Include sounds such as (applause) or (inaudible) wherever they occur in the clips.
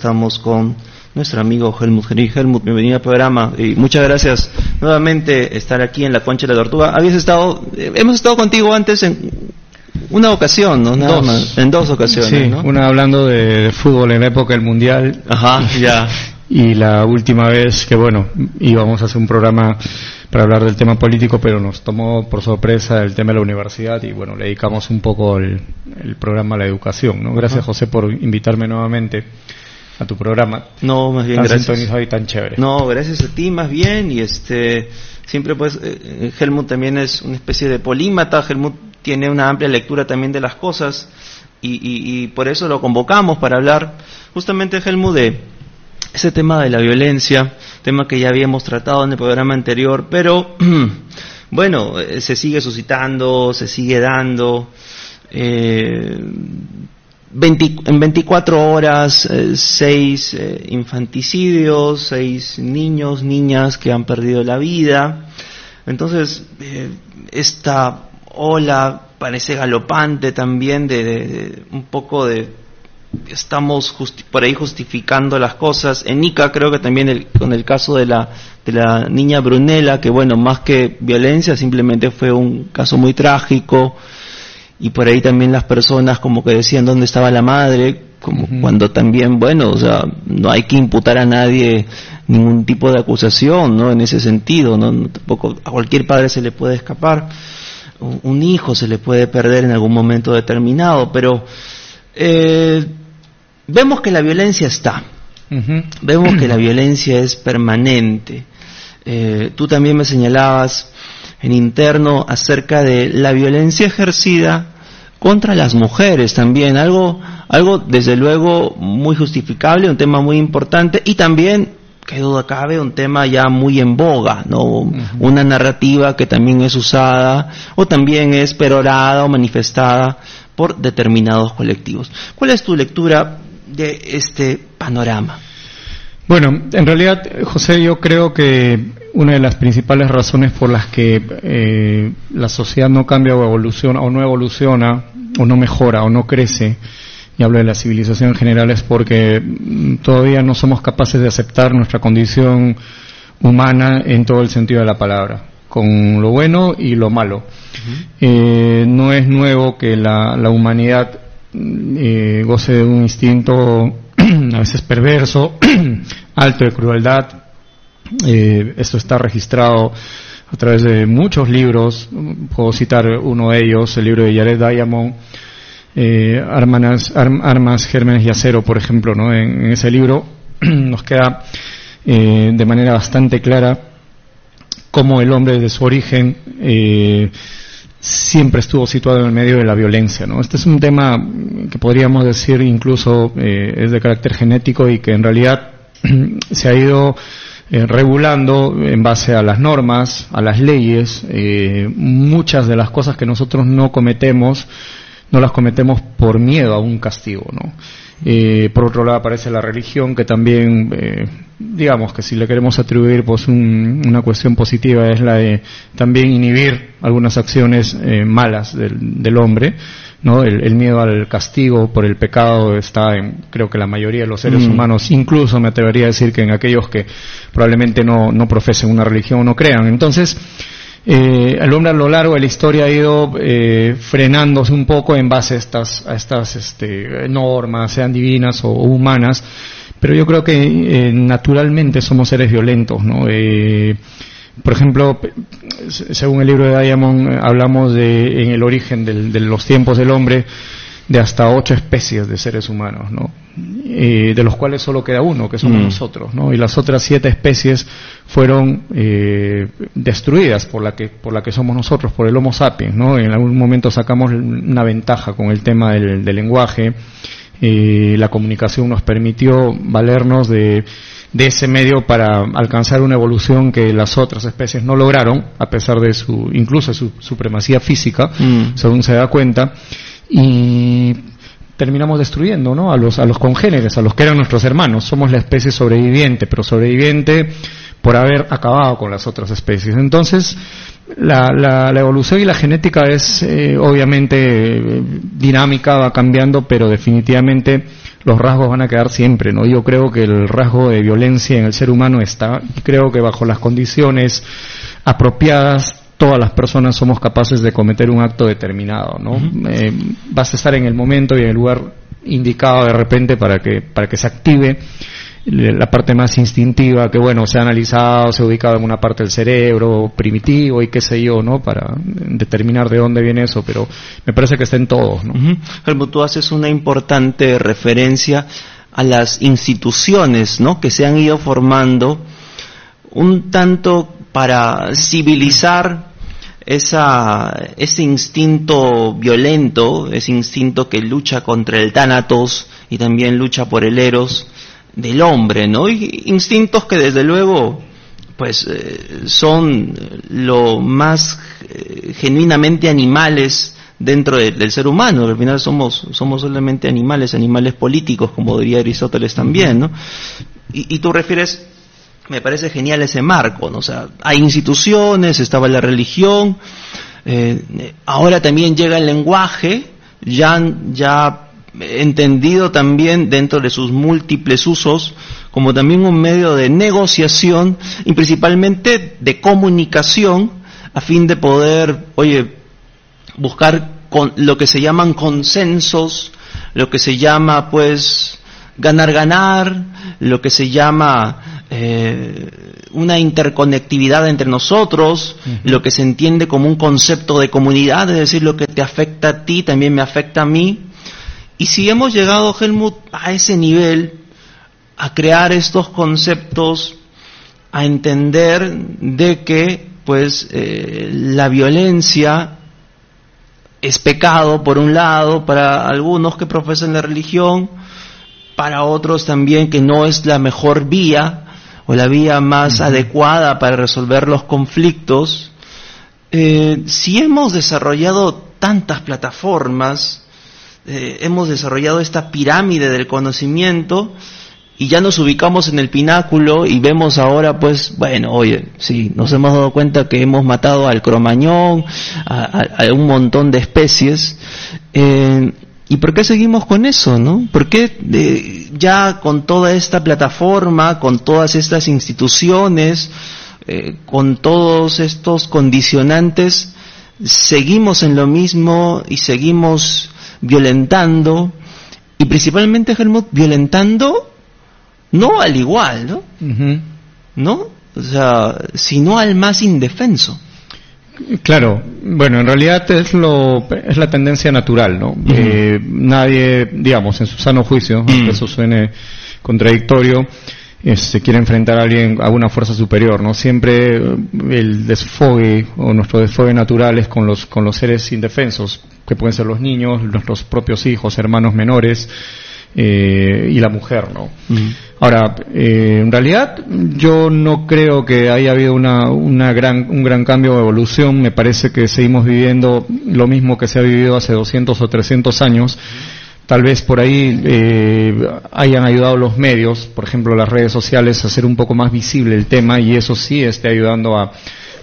Estamos con nuestro amigo Helmut Henry. Helmut, bienvenido al programa y muchas gracias nuevamente estar aquí en la Concha de la Tortuga. Habías estado, eh, hemos estado contigo antes en una ocasión, ¿no? Nada Dos. más, en dos ocasiones, Sí, ¿no? una hablando de, de fútbol en la época del Mundial Ajá, ya. (laughs) y la última vez que, bueno, íbamos a hacer un programa para hablar del tema político, pero nos tomó por sorpresa el tema de la universidad y, bueno, le dedicamos un poco el, el programa a la educación, ¿no? Gracias, Ajá. José, por invitarme nuevamente a tu programa. No, más bien tan gracias. sintonizado y tan chévere. No, gracias a ti más bien y este siempre pues eh, Helmut también es una especie de polímata, Helmut tiene una amplia lectura también de las cosas y, y- y por eso lo convocamos para hablar justamente Helmut de ese tema de la violencia, tema que ya habíamos tratado en el programa anterior, pero (clears throat) bueno, eh, se sigue suscitando, se sigue dando. eh, 20 en 24 horas, eh, seis eh, infanticidios, seis niños, niñas que han perdido la vida. Entonces, eh, esta ola parece galopante también de, de- un poco de estamos por ahí justificando las cosas. En Ica creo que también con el caso de la, de la niña Brunella, que bueno, más que violencia, simplemente fue un caso muy trágico. Y por ahí también las personas como que decían dónde estaba la madre, como cuando también, bueno, o sea, no hay que imputar a nadie ningún tipo de acusación, ¿no? En ese sentido, ¿no? Tampoco a cualquier padre se le puede escapar, un hijo se le puede perder en algún momento determinado, pero eh, vemos que la violencia está, vemos que la violencia es permanente. Eh, tú también me señalabas en interno acerca de la violencia ejercida contra las mujeres también, algo, algo desde luego muy justificable, un tema muy importante y también, que duda cabe, un tema ya muy en boga, ¿no? Una narrativa que también es usada o también es perorada o manifestada por determinados colectivos. ¿Cuál es tu lectura de este panorama? Bueno, en realidad, José, yo creo que una de las principales razones por las que eh, la sociedad no cambia o evoluciona, o no evoluciona, o no mejora, o no crece, y hablo de la civilización en general, es porque mm, todavía no somos capaces de aceptar nuestra condición humana en todo el sentido de la palabra, con lo bueno y lo malo. Eh, no es nuevo que la, la humanidad mm, eh, goce de un instinto (clears throat) a veces perverso, (clears throat) alto de crueldad. Eh, esto está registrado a través de muchos libros. Puedo citar uno de ellos, el libro de Jared Diamond, eh, Armas, Arm- Armas, Gérmenes y Acero, por ejemplo. ¿no? En, en ese libro (clears throat) nos queda eh, de manera bastante clara cómo el hombre desde su origen eh, siempre estuvo situado en el medio de la violencia. ¿no? Este es un tema que podríamos decir incluso eh, es de carácter genético y que en realidad (clears throat) se ha ido eh, regulando en base a las normas, a las leyes. eh, muchas de las cosas que nosotros no cometemos, no las cometemos por miedo a un castigo. ¿no? Eh, por otro lado aparece la religión que también, digamos que si le queremos atribuir pues un- una cuestión positiva es la de también inhibir algunas acciones malas del hombre, ¿no? El, el miedo al castigo por el pecado está en creo que la mayoría de los seres Mm. humanos, incluso me atrevería a decir que en aquellos que probablemente no, no profesen una religión o no crean. Entonces, eh, el hombre a lo largo de la historia ha ido eh, frenándose un poco en base a estas, a estas este, normas, sean divinas o, o humanas, pero yo creo que eh, naturalmente somos seres violentos, ¿no? Eh, por ejemplo, según el libro de Diamond, eh, hablamos de, en el origen del- de los tiempos del hombre, de hasta ocho especies de seres humanos, ¿no? Eh, de los cuales solo queda uno, que somos Mm. nosotros, ¿no? Y las otras siete especies fueron eh, destruidas por la que por la que somos nosotros, por el Homo sapiens, ¿no? En algún momento sacamos una ventaja con el tema del, del lenguaje. Eh, la comunicación nos permitió valernos de de ese medio para alcanzar una evolución que las otras especies no lograron, a pesar de su, incluso su supremacía física, Mm. según se da cuenta, y terminamos destruyendo ¿no? a, los, a los congéneres, a los que eran nuestros hermanos. Somos la especie sobreviviente, pero sobreviviente por haber acabado con las otras especies. Entonces, la, la, la evolución y la genética es eh, obviamente eh, dinámica, va cambiando, pero definitivamente los rasgos van a quedar siempre, ¿no? Yo creo que el rasgo de violencia en el ser humano está, y creo que bajo las condiciones apropiadas todas las personas somos capaces de cometer un acto determinado, ¿no? Eh, vas a estar en el momento y en el lugar indicado de repente para que, para que se active la parte más instintiva que bueno se ha analizado se ha ubicado en una parte del cerebro primitivo y qué sé yo no para determinar de dónde viene eso pero me parece que está en todos ¿no? tú haces una importante referencia a las instituciones ¿no? que se han ido formando un tanto para civilizar esa, ese instinto violento, ese instinto que lucha contra el tánatos y también lucha por el eros, del hombre, ¿no? Y instintos que desde luego pues eh, son lo más eh, genuinamente animales dentro del ser humano, al final somos, somos solamente animales, animales políticos, como diría Aristóteles también, ¿no? Y, tú refieres, me parece genial ese marco, ¿no? O sea, hay instituciones, estaba la religión, eh, ahora también llega el lenguaje, ya, ya entendido también dentro de sus múltiples usos como también un medio de negociación y principalmente de comunicación a fin de poder, oye, buscar con lo que se llaman consensos, lo que se llama pues ganar ganar, lo que se llama eh, una interconectividad entre nosotros, lo que se entiende como un concepto de comunidad, es decir, lo que te afecta a ti también me afecta a mí, y si hemos llegado, Helmut, a ese nivel, a crear estos conceptos, a entender de que, pues, eh, la violencia es pecado, por un lado, para algunos que profesan la religión, para otros también que no es la mejor vía o la vía más adecuada para resolver los conflictos, eh, si hemos desarrollado tantas plataformas, eh, hemos desarrollado esta pirámide del conocimiento y ya nos ubicamos en el pináculo y vemos ahora, pues, bueno, oye, sí, nos hemos dado cuenta que hemos matado al cromañón, a, un montón de especies. Eh, ¿Y por qué seguimos con eso, no? ¿Por qué ya con toda esta plataforma, con todas estas instituciones, eh, con todos estos condicionantes, seguimos en lo mismo y seguimos violentando, y principalmente Helmut violentando no al igual, ¿no? ¿No? O sea, sino al más indefenso. Claro, bueno, en realidad es lo es la tendencia natural, ¿no? Eh, nadie, digamos, en su sano juicio, aunque eso suene contradictorio, se quiere enfrentar a alguien, a una fuerza superior, ¿no? Siempre eh, el desfogue o nuestro desfogue natural es con los, con los seres indefensos, que pueden ser los niños, nuestros propios hijos, hermanos menores, eh, y la mujer, ¿no? Ahora, eh, en realidad yo no creo que haya habido una, una gran, un gran cambio de evolución. Me parece que seguimos viviendo lo mismo que se ha vivido hace 200 o 300 años. Tal vez por ahí eh, hayan ayudado los medios, por ejemplo las redes sociales, a hacer un poco más visible el tema y eso sí esté ayudando a,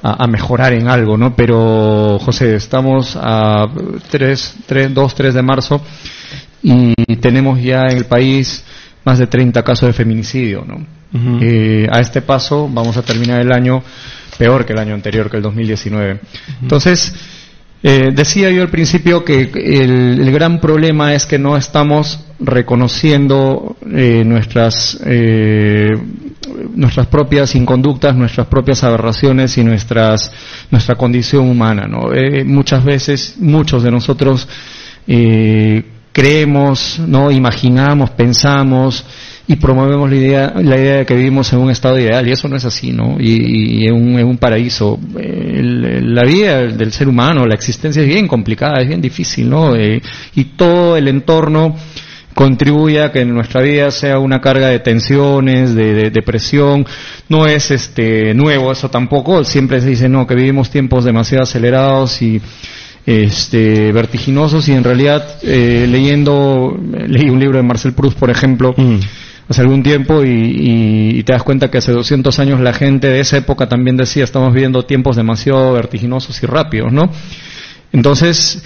a, mejorar en algo, ¿no? Pero, José, estamos a 3, 3, 2, 3 de marzo y tenemos ya en el país más de 30 casos de feminicidio, ¿no? eh, a este paso vamos a terminar el año peor que el año anterior, que el 2019. Entonces, eh, decía yo al principio que el, gran problema es que no estamos reconociendo eh, nuestras eh, nuestras propias inconductas, nuestras propias aberraciones y nuestras nuestra condición humana. ¿no? muchas veces, muchos de nosotros creemos, no imaginamos, pensamos y promovemos la idea, la idea de que vivimos en un estado ideal y eso no es así, ¿no? Y, en, un, un, paraíso. la vida del ser humano, la existencia es bien complicada, es bien difícil, ¿no? Eh, y todo el entorno contribuye a que nuestra vida sea una carga de tensiones, de, depresión. No es este nuevo eso tampoco. Siempre se dice no que vivimos tiempos demasiado acelerados y este vertiginosos y en realidad eh, leyendo leí un libro de Marcel Proust por ejemplo mm hace algún tiempo y, te das cuenta que hace 200 años la gente de esa época también decía estamos viviendo tiempos demasiado vertiginosos y rápidos, ¿no? Entonces,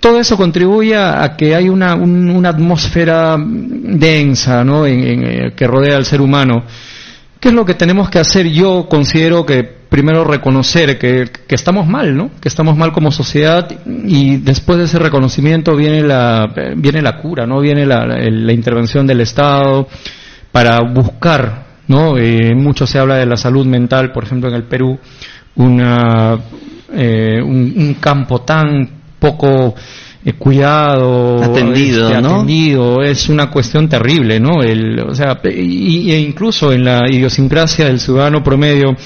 todo eso contribuye a que hay una, una atmósfera densa ¿no? En, que rodea al ser humano. ¿Qué es lo que tenemos que hacer? Yo considero que primero reconocer que, que, estamos mal, ¿no? Que estamos mal como sociedad y después de ese reconocimiento viene la, viene la cura, ¿no? Viene la, la, intervención del Estado para buscar, ¿no? Eh, mucho se habla de la salud mental, por ejemplo, en el Perú, una, eh, un, un campo tan poco eh, cuidado, atendido, este, atendido, es una cuestión terrible, ¿no? El, o sea, y, e incluso en la idiosincrasia del ciudadano promedio,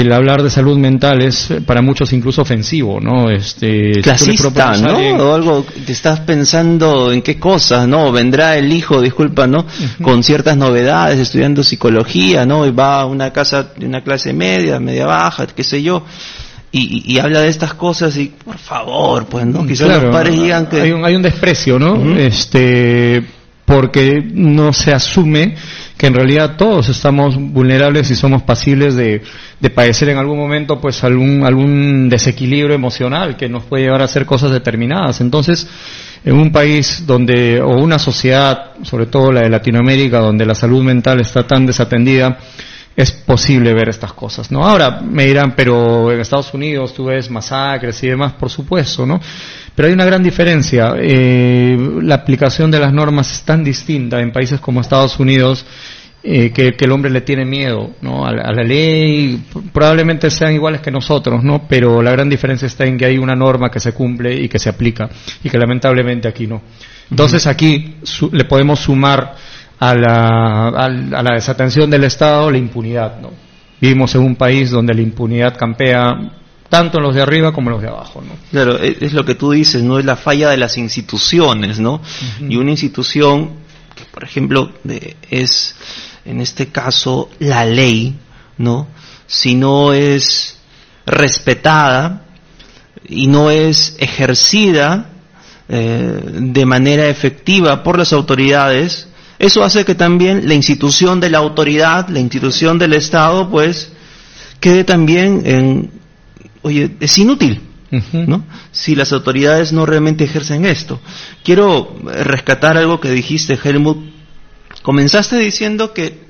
el hablar de salud mental es eh, para muchos incluso ofensivo, ¿no? Este, Clasista, ¿no? O algo, te estás pensando en qué cosas, ¿no? Vendrá el hijo, disculpa, ¿no? Con ciertas novedades, estudiando psicología, ¿no? Y va a una casa de una clase media, media baja, qué sé yo y, habla de estas cosas y por favor, pues, ¿no? Quizás los padres digan que... Hay un, hay un desprecio, ¿no? Este, porque no se asume que en realidad todos estamos vulnerables y somos pasibles de, de padecer en algún momento pues algún, algún desequilibrio emocional que nos puede llevar a hacer cosas determinadas. Entonces, en un país donde, o una sociedad, sobre todo la de Latinoamérica, donde la salud mental está tan desatendida, es posible ver estas cosas, ¿no? Ahora me dirán, pero en Estados Unidos tú ves masacres y demás, por supuesto, ¿no? Pero hay una gran diferencia. Eh, la aplicación de las normas es tan distinta en países como Estados Unidos eh, que, el hombre le tiene miedo, ¿no? A, la ley probablemente sean iguales que nosotros, ¿no? Pero la gran diferencia está en que hay una norma que se cumple y que se aplica y que lamentablemente aquí no. Entonces aquí le podemos sumar a la, a la desatención del Estado la impunidad. ¿no? Vivimos en un país donde la impunidad campea tanto en los de arriba como en los de abajo. ¿no? Claro, es, lo que tú dices, no es la falla de las instituciones, ¿no? Y una institución que, por ejemplo, es, en este caso, la ley, ¿no? Si no es respetada y no es ejercida eh, de manera efectiva por las autoridades, eso hace que también la institución de la autoridad, la institución del Estado, pues, quede también en, oye, es inútil, ¿no? Si las autoridades no realmente ejercen esto. Quiero rescatar algo que dijiste, Helmut. Comenzaste diciendo que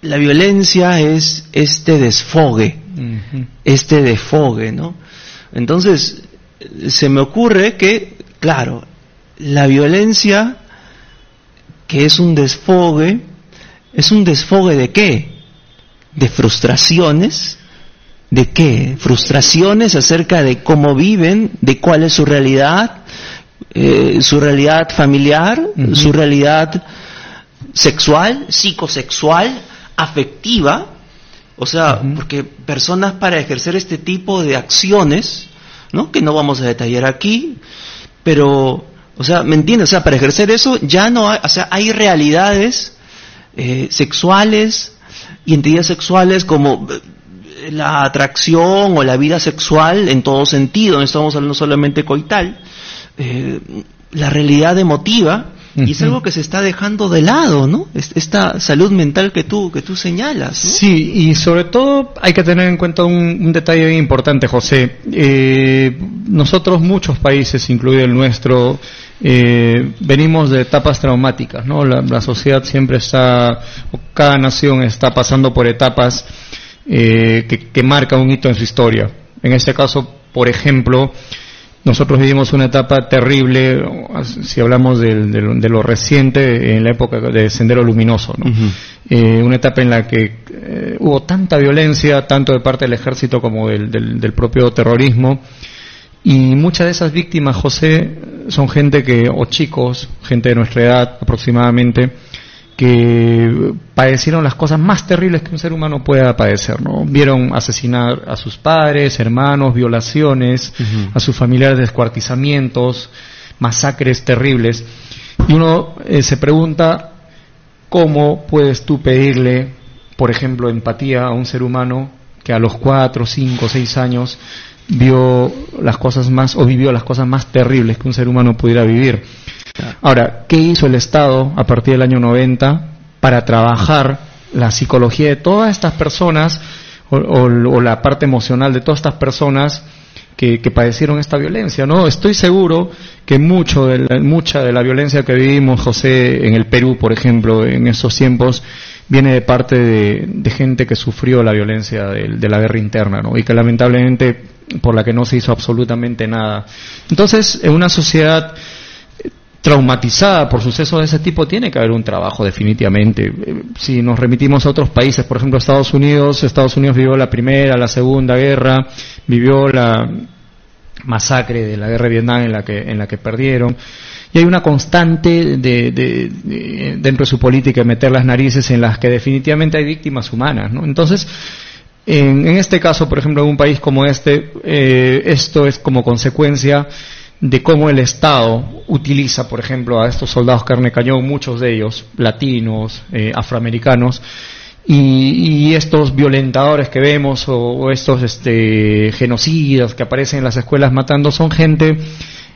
la violencia es este desfogue, este desfogue, ¿no? Entonces, se me ocurre que, claro, la violencia que es un desfogue, ¿es un desfogue de qué? De frustraciones, ¿de qué? Frustraciones acerca de cómo viven, de cuál es su realidad, eh, su realidad familiar, su realidad sexual, psicosexual, afectiva, o sea, porque personas para ejercer este tipo de acciones, ¿no? que no vamos a detallar aquí, pero o sea, ¿me entiendes? O sea, para ejercer eso ya no hay, o sea, hay realidades eh, sexuales y entidades sexuales como eh, la atracción o la vida sexual en todo sentido, no estamos hablando solamente coital, eh, la realidad emotiva, y es algo que se está dejando de lado, ¿no? Esta salud mental que tú, que tú señalas. Sí, y sobre todo hay que tener en cuenta un, detalle bien importante, José. nosotros, muchos países, incluido el nuestro, eh, venimos de etapas traumáticas, ¿no? La, sociedad siempre está, cada nación está pasando por etapas eh, que, marcan un hito en su historia. En este caso, por ejemplo, nosotros vivimos una etapa terrible, si hablamos de, lo reciente, en la época de Sendero Luminoso, ¿no? Eh, una etapa en la que eh, hubo tanta violencia, tanto de parte del ejército como del, del propio terrorismo, y muchas de esas víctimas, José, son gente que, o chicos, gente de nuestra edad aproximadamente, que padecieron las cosas más terribles que un ser humano pueda padecer, ¿no? Vieron asesinar a sus padres, hermanos, violaciones, a sus familiares descuartizamientos, masacres terribles. Y uno eh, se pregunta, ¿cómo puedes tú pedirle, por ejemplo, empatía a un ser humano que a los cuatro, cinco, seis años vio las cosas más o vivió las cosas más terribles que un ser humano pudiera vivir. Ahora, ¿qué hizo el Estado a partir del año 90 para trabajar la psicología de todas estas personas o, la parte emocional de todas estas personas que, padecieron esta violencia, ¿no? Estoy seguro que mucho de mucha de la violencia que vivimos, José, en el Perú, por ejemplo, en esos tiempos, viene de parte de, gente que sufrió la violencia de, la guerra interna, ¿no? Y que lamentablemente por la que no se hizo absolutamente nada. Entonces, en una sociedad traumatizada por sucesos de ese tipo, tiene que haber un trabajo definitivamente. Si nos remitimos a otros países, por ejemplo Estados Unidos, Estados Unidos vivió la primera, la segunda guerra, vivió la masacre de la guerra de Vietnam en la que, en la que perdieron. Y hay una constante de, dentro de su política de meter las narices en las que definitivamente hay víctimas humanas. ¿no? Entonces, en, este caso, por ejemplo, en un país como este, eh, esto es como consecuencia de cómo el Estado utiliza, por ejemplo, a estos soldados carne cañón, muchos de ellos latinos, eh, afroamericanos, y, estos violentadores que vemos o, estos este, genocidas que aparecen en las escuelas matando son gente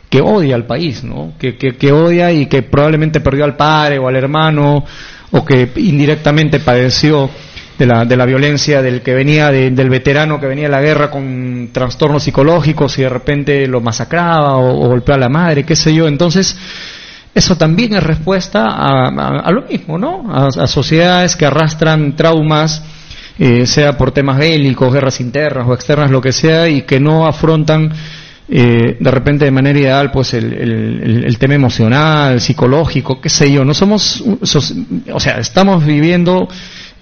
que odia al país, ¿no? Que, que, odia y que probablemente perdió al padre o al hermano o que indirectamente padeció de la, de la violencia del que venía del veterano que venía de la guerra con trastornos psicológicos y de repente lo masacraba o, o golpeaba a la madre, qué sé yo. Entonces, eso también es respuesta a, lo mismo, ¿no? A, sociedades que arrastran traumas, eh, sea por temas bélicos, guerras internas o externas, lo que sea, y que no afrontan eh, de repente de manera ideal pues el, tema emocional, psicológico, qué sé yo. No somos, o sea, estamos viviendo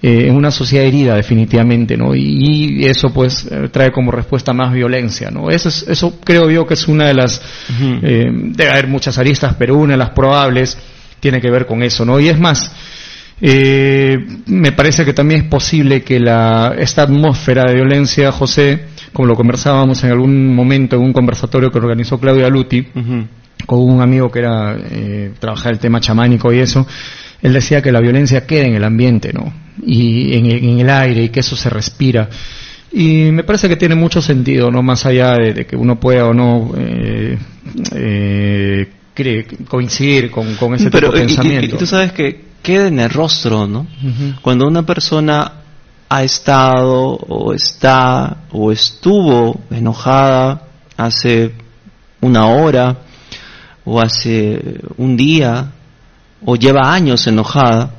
eh, en una sociedad herida definitivamente, ¿no? Y, eso pues eh, trae como respuesta más violencia, ¿no? Eso, es, eso creo yo que es una de las, eh, debe haber muchas aristas, pero una de las probables tiene que ver con eso, ¿no? Y es más, me parece que también es posible que la, esta atmósfera de violencia, José, como lo conversábamos en algún momento en un conversatorio que organizó Claudia Luti, con un amigo que era, eh, trabajaba el tema chamánico y eso, él decía que la violencia queda en el ambiente, ¿no? Y en, el aire y que eso se respira. Y me parece que tiene mucho sentido, ¿no? Más allá de, que uno pueda o no eh, eh, coincidir con, ese tipo de pensamiento. Y, tú sabes que queda en el rostro, ¿no? Cuando una persona ha estado o está o estuvo enojada hace una hora o hace un día o lleva años enojada,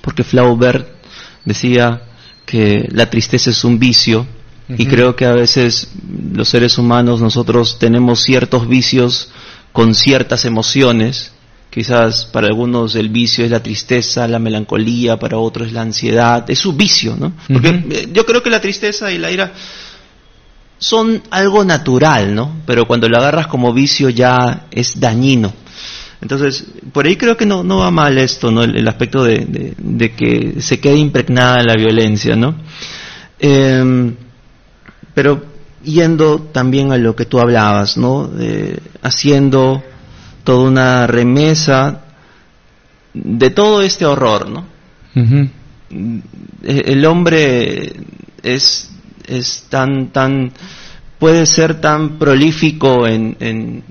porque Flaubert decía que la tristeza es un vicio y creo que a veces los seres humanos nosotros tenemos ciertos vicios con ciertas emociones. Quizás para algunos el vicio es la tristeza, la melancolía, para otros es la ansiedad, es su vicio, ¿no? Porque eh, yo creo que la tristeza y la ira son algo natural, ¿no? Pero cuando lo agarras como vicio ya es dañino. Entonces, por ahí creo que no, no va mal esto, ¿no? El, aspecto de, que se quede impregnada la violencia, ¿no? Em, pero yendo también a lo que tú hablabas, ¿no? haciendo toda una remesa de todo este horror, ¿no? El hombre es, es tan, tan, puede ser tan prolífico en,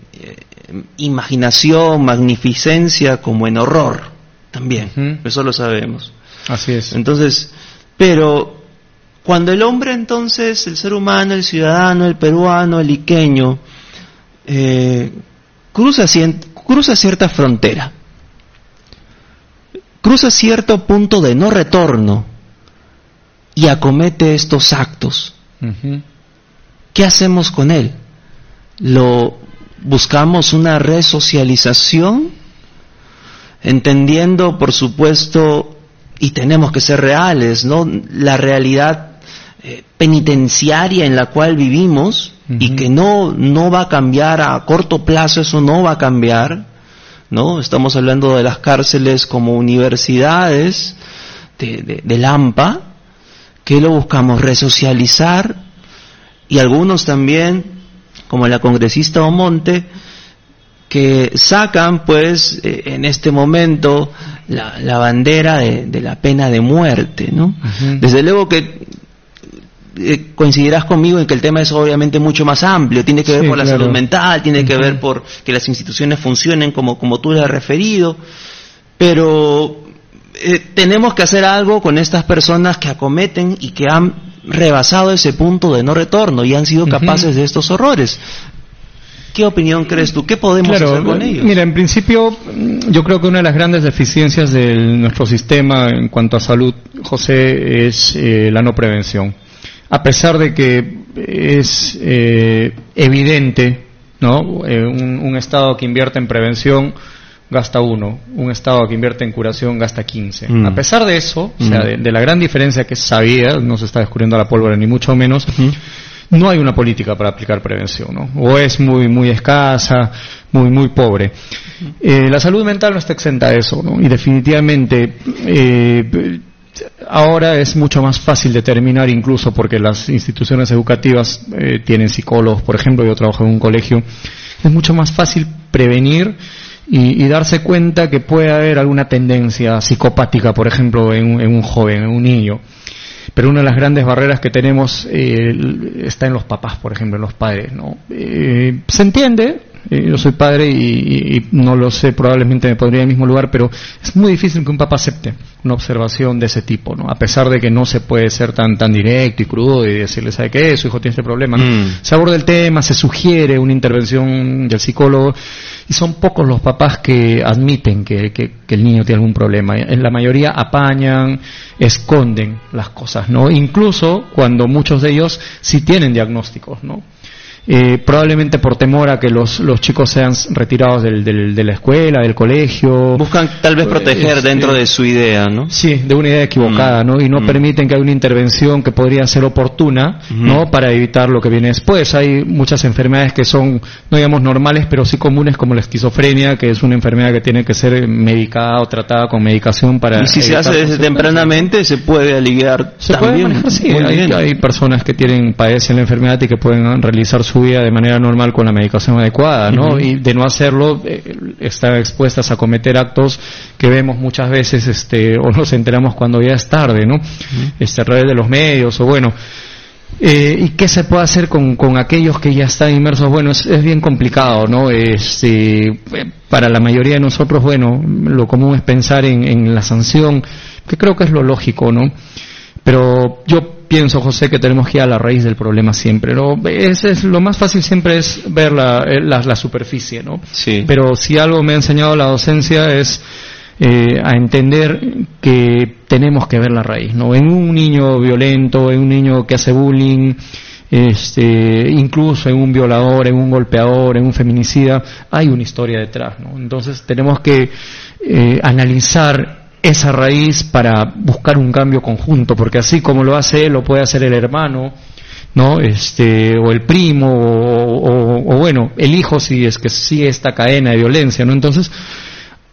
imaginación, magnificencia, como en horror también. Eso lo sabemos. Así es. Entonces, pero cuando el hombre entonces, el ser humano, el ciudadano, el peruano, el iqueño, eh, cruza, cruza cierta frontera, cruza cierto punto de no retorno y acomete estos actos, ¿qué hacemos con él? ¿Lo buscamos una resocialización, entendiendo, por supuesto, y tenemos que ser reales, ¿no? La realidad eh, penitenciaria en la cual vivimos y que no, no va a cambiar a corto plazo, eso no va a cambiar, ¿no? Estamos hablando de las cárceles como universidades de, de, de Lampa, que lo buscamos resocializar y algunos también como la congresista Omonte, que sacan pues eh, en este momento la, bandera de, la pena de muerte, ¿no? Desde luego que eh, coincidirás conmigo en que el tema es obviamente mucho más amplio, tiene que ver por la salud mental, tiene que ver por que las instituciones funcionen como, como tú le has referido, pero eh, tenemos que hacer algo con estas personas que acometen y que han rebasado ese punto de no retorno y han sido capaces de estos horrores. ¿Qué opinión crees tú? ¿Qué podemos hacer con ellos? Mira, en principio, yo creo que una de las grandes deficiencias de nuestro sistema en cuanto a salud, José, es eh, la no prevención. A pesar de que es eh, evidente, ¿no? Eh, un, Estado que invierte en prevención gasta uno, un Estado que invierte en curación gasta 15. Mm. A pesar de eso, o sea, mm. de, la gran diferencia que sabía, no se está descubriendo la pólvora ni mucho menos, no hay una política para aplicar prevención, ¿no? O es muy, muy escasa, muy, muy pobre. Eh, la salud mental no está exenta de eso, ¿no? Y definitivamente, eh, ahora es mucho más fácil determinar, incluso porque las instituciones educativas eh, tienen psicólogos, por ejemplo, yo trabajo en un colegio, es mucho más fácil prevenir y, darse cuenta que puede haber alguna tendencia psicopática, por ejemplo, en un joven, en un niño. Pero una de las grandes barreras que tenemos eh, está en los papás, por ejemplo, en los padres. ¿no? Eh, se entiende, yo soy padre y, no lo sé, probablemente me podría en el mismo lugar, pero es muy difícil que un papá acepte una observación de ese tipo, ¿no? A pesar de que no se puede ser tan tan directo y crudo y decirle, ¿sabe qué? Su hijo tiene este problema. Mm. Se aborda el tema, se sugiere una intervención del psicólogo y son pocos los papás que admiten que, que, el niño tiene algún problema. En la mayoría apañan, esconden las cosas, ¿no? Incluso cuando muchos de ellos sí tienen diagnósticos, ¿no? Eh, probablemente por temor a que los, los chicos sean retirados del, del, de la escuela, del colegio. Buscan tal vez proteger pues, dentro de su idea, ¿no? Sí, de una idea equivocada, mm. ¿no? Y no mm. permiten que haya una intervención que podría ser oportuna, ¿no? Para evitar lo que viene después. Hay muchas enfermedades que son, no digamos normales, pero sí comunes como la esquizofrenia, que es una enfermedad que tiene que ser medicada o tratada con medicación para... Y si se hace desde tempranamente, se puede aliviar se Puede manejar, sí. Hay, hay, personas que tienen, padecen la enfermedad y que pueden realizar su su vida de manera normal con la medicación adecuada, ¿no? Y de no hacerlo, eh, están expuestas a cometer actos que vemos muchas veces, este, o nos enteramos cuando ya es tarde, ¿no? Este, a través de los medios, o bueno. Eh, ¿Y qué se puede hacer con, con, aquellos que ya están inmersos? Bueno, es, es bien complicado, ¿no? Este, para la mayoría de nosotros, bueno, lo común es pensar en, en la sanción, que creo que es lo lógico, ¿no? Pero yo pienso, José, que tenemos que ir a la raíz del problema siempre. ¿no? Es, es lo más fácil siempre es ver la, eh, la, superficie, ¿no? Sí. Pero si algo me ha enseñado la docencia es eh, a entender que tenemos que ver la raíz, ¿no? En un niño violento, en un niño que hace bullying, este, incluso en un violador, en un golpeador, en un feminicida, hay una historia detrás, ¿no? Entonces tenemos que eh, analizar esa raíz para buscar un cambio conjunto, porque así como lo hace él, lo puede hacer el hermano, ¿no? Este, o el primo, o, bueno, el hijo si es que sigue esta cadena de violencia, ¿no? Entonces,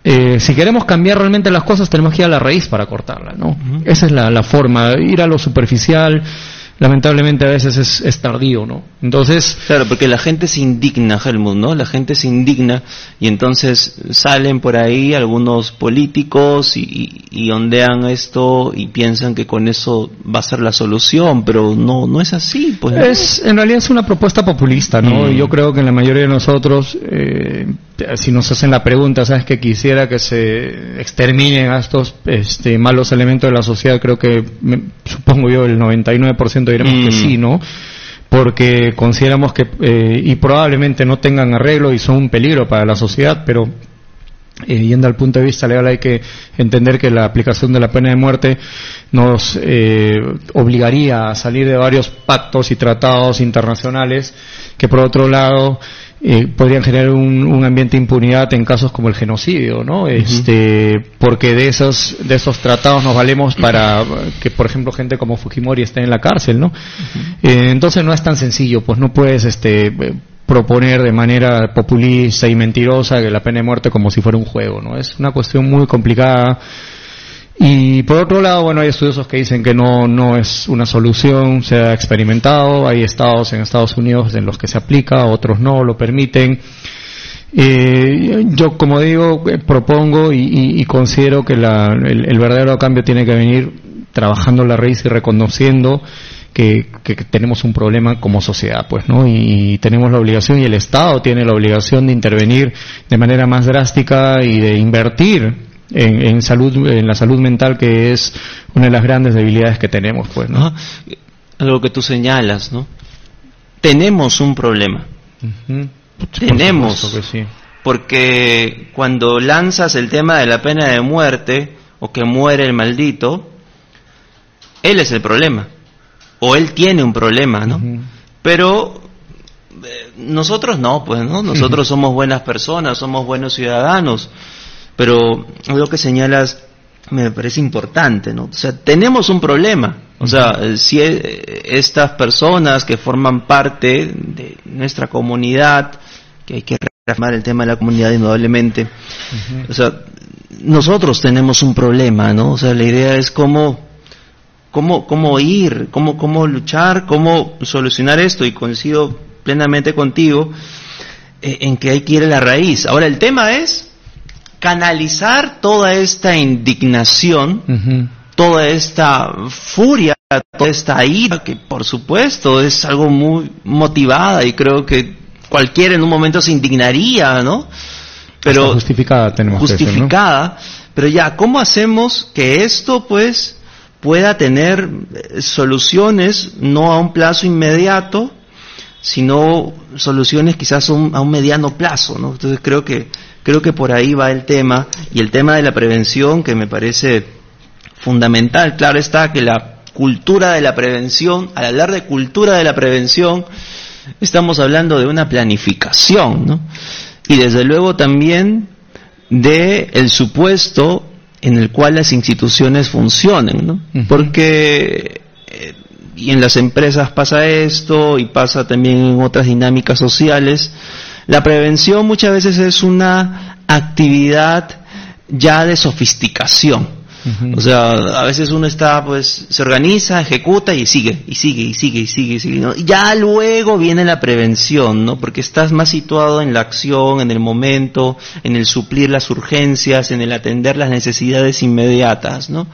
eh, si queremos cambiar realmente las cosas, tenemos que ir a la raíz para cortarla, ¿no? Esa es la, la forma, ir a lo superficial, lamentablemente a veces es, tardío, ¿no? Entonces... Claro, porque la gente se indigna, Helmut, ¿no? La gente se indigna y entonces salen por ahí algunos políticos y, y, ondean esto y piensan que con eso va a ser la solución, pero no, no es así, pues. Es, en realidad es una propuesta populista, ¿no? Mm. Yo creo que en la mayoría de nosotros, eh, si nos hacen la pregunta, ¿sabes? Que quisiera que se exterminen a estos este, malos elementos de la sociedad, creo que, supongo yo, el 99% diremos que sí, mm. ¿no? Porque consideramos que, eh, y probablemente no tengan arreglo y son un peligro para la sociedad, pero eh, yendo al punto de vista legal hay que entender que la aplicación de la pena de muerte nos eh, obligaría a salir de varios pactos y tratados internacionales que por otro lado eh, podrían generar un, ambiente de impunidad en casos como el genocidio, ¿no? Este, porque de esos de esos tratados nos valemos para que, por ejemplo, gente como Fujimori esté en la cárcel, ¿no? Eh, entonces no es tan sencillo, pues no puedes, este, proponer de manera populista y mentirosa que la pena de muerte como si fuera un juego, ¿no? Es una cuestión muy complicada y por otro lado, bueno, hay estudiosos que dicen que no, no es una solución, se ha experimentado, hay estados en Estados Unidos en los que se aplica, otros no lo permiten. Eh, yo, como digo, eh, propongo y, considero que el, verdadero cambio tiene que venir trabajando la raíz y reconociendo que, tenemos un problema como sociedad, pues, ¿no? Y, tenemos la obligación y el Estado tiene la obligación de intervenir de manera más drástica y de invertir en, en, salud, en la salud mental, que es una de las grandes debilidades que tenemos, pues, ¿no? algo que tú señalas, ¿no? Tenemos un problema. Tenemos. Porque cuando lanzas el tema de la pena de muerte o que muere el maldito, él es el problema. O él tiene un problema, ¿no? Pero eh, nosotros no, pues, ¿no? (laughs) Nosotros somos buenas personas, somos buenos ciudadanos. Pero lo que señalas me parece importante, ¿no? O sea, tenemos un problema. O sea, si e, estas personas que forman parte de nuestra comunidad, que hay que reafirmar el tema de la comunidad indudablemente, o sea, nosotros tenemos un problema, ¿no? O sea, la idea es cómo, cómo, cómo ir, cómo, cómo luchar, cómo solucionar esto, y coincido plenamente contigo eh, en que hay que ir a la raíz. Ahora, el tema es canalizar toda esta indignación, toda esta furia, toda esta ira, que por supuesto es algo muy motivada y creo que cualquiera en un momento se indignaría, ¿no? Pero justificada tenemos justificada, pero ya cómo hacemos que esto pues pueda tener eh, soluciones no a un plazo inmediato, sino soluciones quizás a un, a un mediano plazo, ¿no? Entonces creo que Creo que por ahí va el tema y el tema de la prevención que me parece fundamental. Claro está que la cultura de la prevención, al hablar de cultura de la prevención, estamos hablando de una planificación, ¿no? Y desde luego también de el supuesto en el cual las instituciones funcionen, ¿no? Porque eh, y en las empresas pasa esto y pasa también en otras dinámicas sociales la prevención muchas veces es una actividad ya de sofisticación. O sea, a veces uno está, pues, se organiza, ejecuta y sigue, y sigue, y sigue, y sigue, y sigue. Ya luego viene la prevención, ¿no? Porque estás más situado en la acción, en el momento, en el suplir las urgencias, en el atender las necesidades inmediatas, ¿no?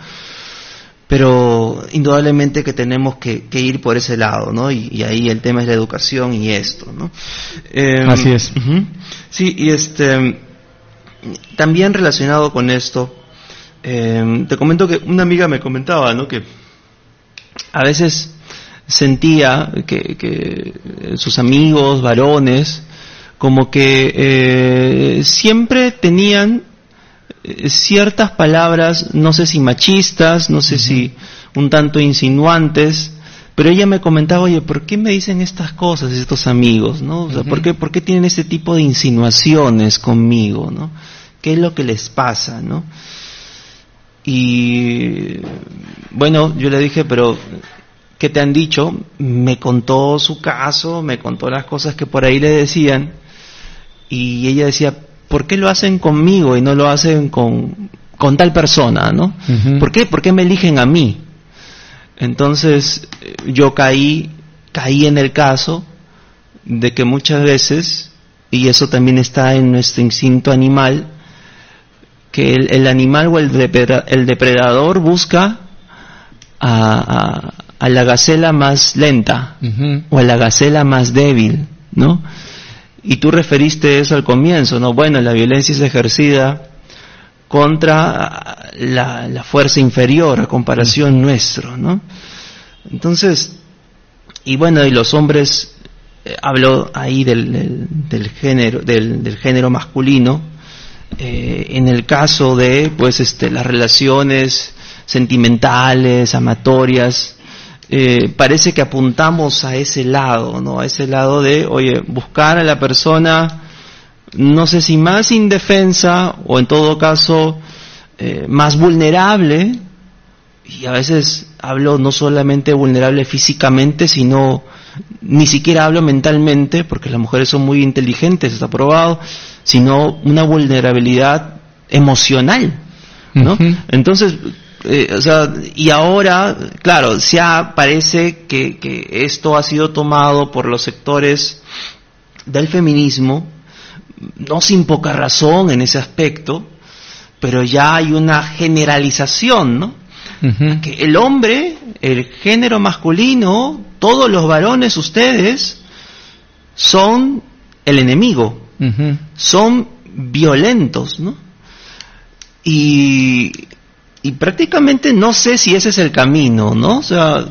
Pero indudablemente que tenemos que, ir por ese lado, ¿no? Y, ahí el tema es la educación y esto, ¿no? Em, Así es. Sí, y este, también relacionado con esto, em, te comento que una amiga me comentaba, ¿no? Que a veces sentía que, que sus amigos, varones, como que eh, siempre tenían eh, ciertas palabras, no sé si machistas, no sé si un tanto insinuantes, pero ella me comentaba, oye, ¿por qué me dicen estas cosas estos amigos? ¿no? O sea, ¿por, qué, ¿Por qué tienen este tipo de insinuaciones conmigo? ¿no? ¿Qué es lo que les pasa? ¿no? Y bueno, yo le dije, pero ¿qué te han dicho? Me contó su caso, me contó las cosas que por ahí le decían, y ella decía, ¿por qué lo hacen conmigo y no lo hacen con, con tal persona, ¿no? ¿Por qué? ¿Por qué me eligen a mí? Entonces yo caí, caí en el caso de que muchas veces, y eso también está en nuestro instinto animal, que el, animal o el, depredador busca a, a, la gacela más lenta o a la gacela más débil, ¿no? Y tú referiste eso al comienzo, ¿no? Bueno, la violencia es ejercida contra la, fuerza inferior a comparación nuestro, ¿no? Entonces, y bueno, y los hombres, eh, hablo ahí del, del, género, del, del, género masculino, eh, en el caso de, pues, este, las relaciones sentimentales, amatorias, eh, parece que apuntamos a ese lado, ¿no? A ese lado de, oye, buscar a la persona, no sé si más indefensa o en todo caso eh, más vulnerable, y a veces hablo no solamente vulnerable físicamente, sino ni siquiera hablo mentalmente, porque las mujeres son muy inteligentes, está probado, sino una vulnerabilidad emocional, ¿no? Entonces, eh, o sea, y ahora, claro, ya parece que, que esto ha sido tomado por los sectores del feminismo, no sin poca razón en ese aspecto, pero ya hay una generalización, ¿no? Que el hombre, el género masculino, todos los varones, ustedes, son el enemigo, son violentos, ¿no? Y y prácticamente no sé si ese es el camino, ¿no? O sea,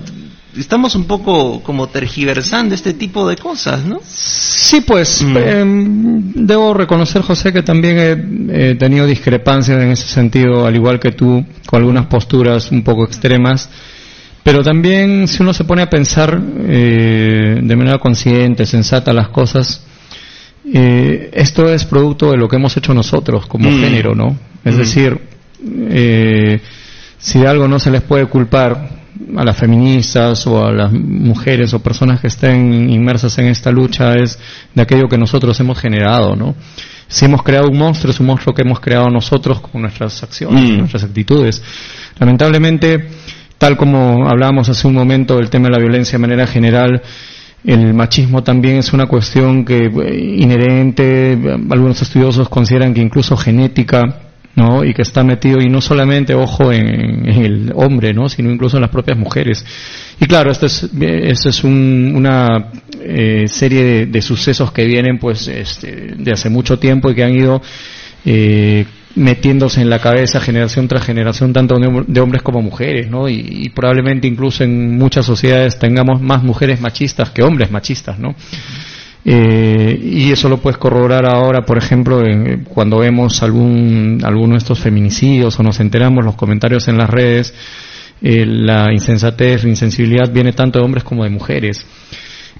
estamos un poco como tergiversando este tipo de cosas, ¿no? Sí, pues mm. em, debo reconocer, José, que también he, tenido discrepancias en ese sentido, al igual que tú, con algunas posturas un poco extremas. Pero también, si uno se pone a pensar eh, de manera consciente, sensata las cosas, eh, esto es producto de lo que hemos hecho nosotros como mm. género, ¿no? Es mm. decir, eh, si de algo no se les puede culpar a las feministas o a las mujeres o personas que estén inmersas en esta lucha es de aquello que nosotros hemos generado, ¿no? Si hemos creado un monstruo, es un monstruo que hemos creado nosotros con nuestras acciones, mm. nuestras actitudes. Lamentablemente, tal como hablábamos hace un momento del tema de la violencia de manera general, el machismo también es una cuestión que eh, inherente, algunos estudiosos consideran que incluso genética, ¿no? Y que está metido, y no solamente, ojo, en, el hombre, ¿no? Sino incluso en las propias mujeres. Y claro, esto es, esto es una eh, serie de, sucesos que vienen, pues, este, de hace mucho tiempo y que han ido eh, metiéndose en la cabeza generación tras generación, tanto de, hombres como mujeres, ¿no? Y, probablemente incluso en muchas sociedades tengamos más mujeres machistas que hombres machistas, ¿no? Eh, y eso lo puedes corroborar ahora, por ejemplo, cuando vemos algún, alguno de estos feminicidios o nos enteramos los comentarios en las redes, eh, la insensatez, la insensibilidad viene tanto de hombres como de mujeres.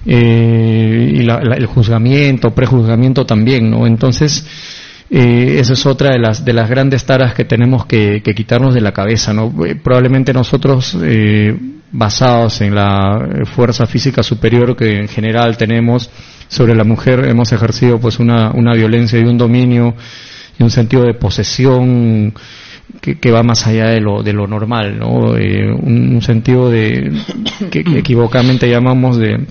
Eh, y el juzgamiento, prejuzgamiento también, ¿no? Entonces, eh, esa es otra de las, de las grandes taras que tenemos que quitarnos de la cabeza, ¿no? probablemente nosotros, basados en la fuerza física superior que en general tenemos, sobre la mujer hemos ejercido pues una, una violencia y un dominio y un sentido de posesión que, va más allá de lo, de lo normal, ¿no? Eh, un, sentido de que, equivocadamente llamamos de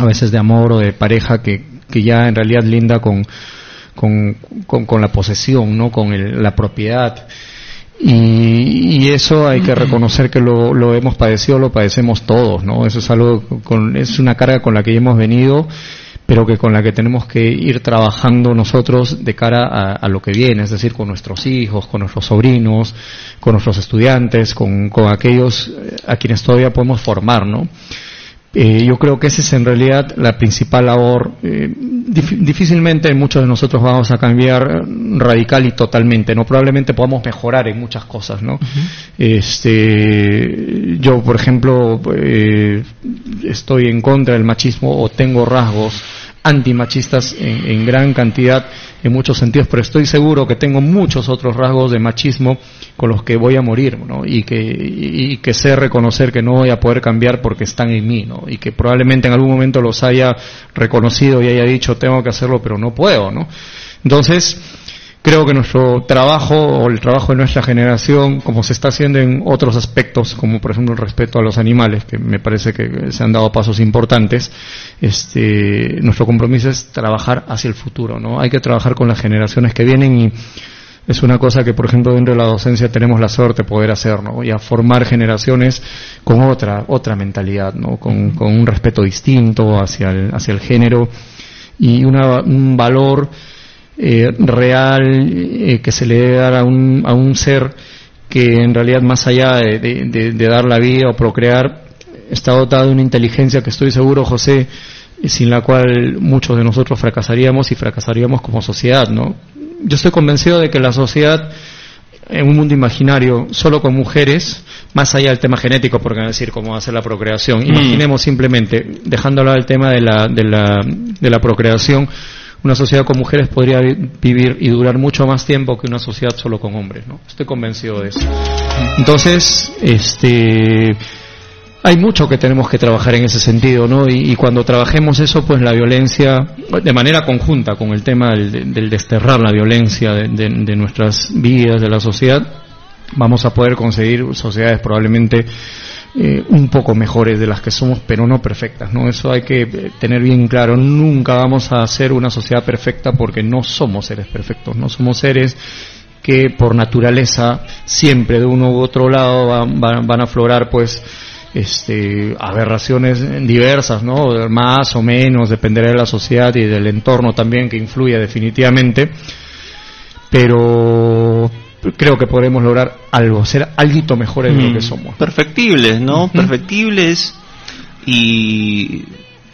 a veces de amor o de pareja que, que ya en realidad linda con, con, con, la posesión, ¿no? Con la propiedad. Y, y, eso hay que reconocer que lo, lo hemos padecido, lo padecemos todos, ¿no? Eso es algo, con, es una carga con la que hemos venido pero que con la que tenemos que ir trabajando nosotros de cara a, lo que viene, es decir, con nuestros hijos, con nuestros sobrinos, con nuestros estudiantes, con, con aquellos eh, a quienes todavía podemos formar, ¿no? Eh, yo creo que esa es en realidad la principal labor. Eh, difícilmente muchos de nosotros vamos a cambiar radical y totalmente, ¿no? Probablemente podamos mejorar en muchas cosas, ¿no? Este, yo, por ejemplo, eh, estoy en contra del machismo o tengo rasgos antimachistas en, en gran cantidad en muchos sentidos, pero estoy seguro que tengo muchos otros rasgos de machismo con los que voy a morir, ¿no? Y que, y, que sé reconocer que no voy a poder cambiar porque están en mí, ¿no? Y que probablemente en algún momento los haya reconocido y haya dicho tengo que hacerlo, pero no puedo, ¿no? Entonces, creo que nuestro trabajo o el trabajo de nuestra generación, como se está haciendo en otros aspectos, como por ejemplo el respeto a los animales, que me parece que se han dado pasos importantes, este, nuestro compromiso es trabajar hacia el futuro, ¿no? Hay que trabajar con las generaciones que vienen y es una cosa que, por ejemplo, dentro de la docencia tenemos la suerte de poder hacer, ¿no? Y a formar generaciones con otra, otra mentalidad, ¿no? Con, con un respeto distinto hacia el, hacia el género y una, un valor eh, real eh, que se le debe dar a un, a un ser que en realidad más allá de, dar la vida o procrear está dotado de una inteligencia que estoy seguro José sin la cual muchos de nosotros fracasaríamos y fracasaríamos como sociedad no yo estoy convencido de que la sociedad en un mundo imaginario solo con mujeres más allá del tema genético porque van a decir cómo hacer la procreación mm. imaginemos simplemente dejando hablar el tema de la, de la, de la procreación una sociedad con mujeres podría vivir y durar mucho más tiempo que una sociedad solo con hombres, ¿no? Estoy convencido de eso. Entonces, este, hay mucho que tenemos que trabajar en ese sentido, ¿no? Y, cuando trabajemos eso, pues la violencia, de manera conjunta con el tema del, desterrar la violencia de, de nuestras vidas, de la sociedad, vamos a poder conseguir sociedades probablemente eh, un poco mejores de las que somos, pero no perfectas, ¿no? Eso hay que eh, tener bien claro. Nunca vamos a ser una sociedad perfecta porque no somos seres perfectos, no somos seres que por naturaleza siempre de uno u otro lado van, van, a aflorar pues este, aberraciones diversas, ¿no? Más o menos, dependerá de la sociedad y del entorno también que influye definitivamente. Pero creo que podemos lograr algo, ser algo mejor de lo que mm. somos. Perfectibles, ¿no? Perfectibles. y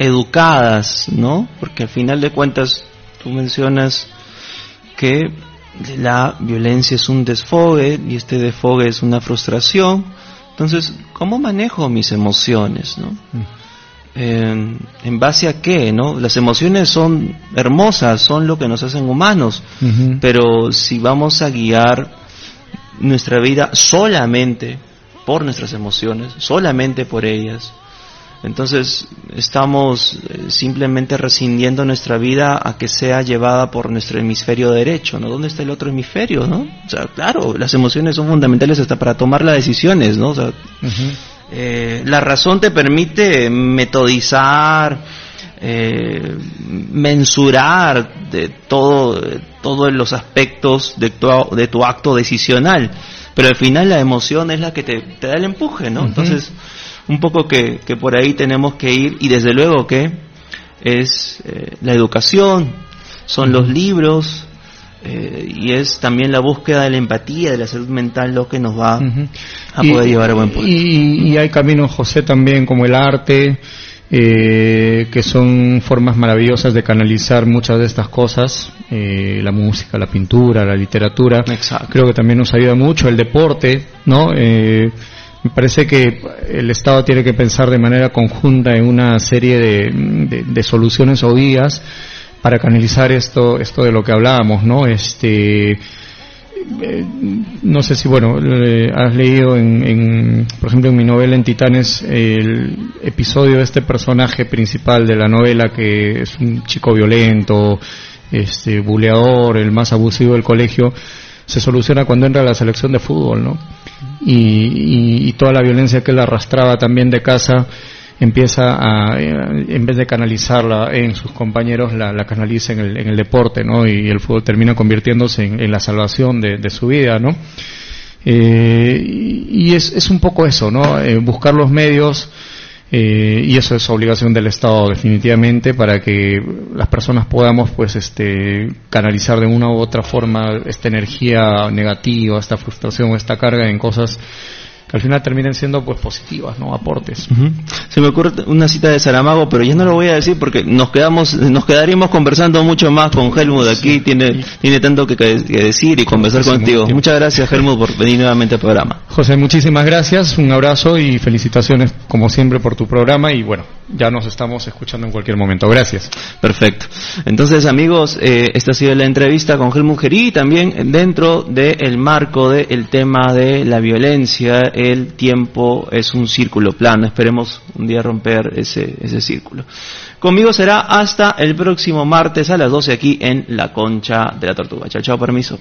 educadas, ¿no? Porque al final de cuentas tú mencionas que la violencia es un desfogue y este desfogue es una frustración. Entonces, ¿cómo manejo mis emociones, no? Mm. ¿En base a qué, no? Las emociones son hermosas, son lo que nos hacen humanos, pero si vamos a guiar nuestra vida solamente por nuestras emociones, solamente por ellas, entonces estamos eh, simplemente rescindiendo nuestra vida a que sea llevada por nuestro hemisferio derecho, ¿no? ¿Dónde está el otro hemisferio, no? O sea, claro, las emociones son fundamentales hasta para tomar las decisiones, ¿no? O sea, eh, la razón te permite metodizar, eh, mensurar de todo, todos los aspectos de tu, de tu acto decisional, pero al final la emoción es la que te, da el empuje, ¿no? Entonces un poco que, que, por ahí tenemos que ir y desde luego que es eh, la educación, son los libros eh, y es también la búsqueda de la empatía, de la salud mental lo que nos va a poder llevar a buen puerto. Y, hay caminos, José, también como el arte, eh, que son formas maravillosas de canalizar muchas de estas cosas, la música, la pintura, la literatura. Creo que también nos ayuda mucho el deporte, ¿no? Me parece que el Estado tiene que pensar de manera conjunta en una serie de, soluciones o vías para canalizar esto, esto de lo que hablábamos, ¿no? Este, eh, no sé si, bueno, has leído en, por ejemplo, en mi novela en Titanes, el episodio de este personaje principal de la novela que es un chico violento, este, buleador, el más abusivo del colegio, se soluciona cuando entra a la selección de fútbol, ¿no? y, toda la violencia que él arrastraba también de casa empieza a, eh, en vez de canalizarla en sus compañeros, la, canaliza en el, en el, deporte, ¿no? Y el fútbol termina convirtiéndose en, la salvación de, su vida, ¿no? Eh, y es, es un poco eso, ¿no? Eh, buscar los medios eh, y eso es obligación del Estado definitivamente para que las personas podamos pues este canalizar de una u otra forma esta energía negativa, esta frustración, esta carga en cosas que al final terminen siendo pues positivas, ¿no? Aportes. Se me ocurre una cita de Saramago, pero ya no lo voy a decir porque nos quedamos, nos quedaríamos conversando mucho más con Helmut aquí, tiene, tiene tanto que, decir y conversar contigo. Muchas gracias Helmut por venir nuevamente al programa. José, muchísimas gracias, un abrazo y felicitaciones como siempre por tu programa y bueno, ya nos estamos escuchando en cualquier momento. Gracias. Perfecto. Entonces amigos, eh, esta ha sido la entrevista con Helmut Gerí, también dentro del marco del tema de la violencia el tiempo es un círculo plano. Esperemos un día romper ese, ese círculo. Conmigo será hasta el próximo martes a las 12 aquí en La Concha de la Tortuga. Chao, chao, permiso.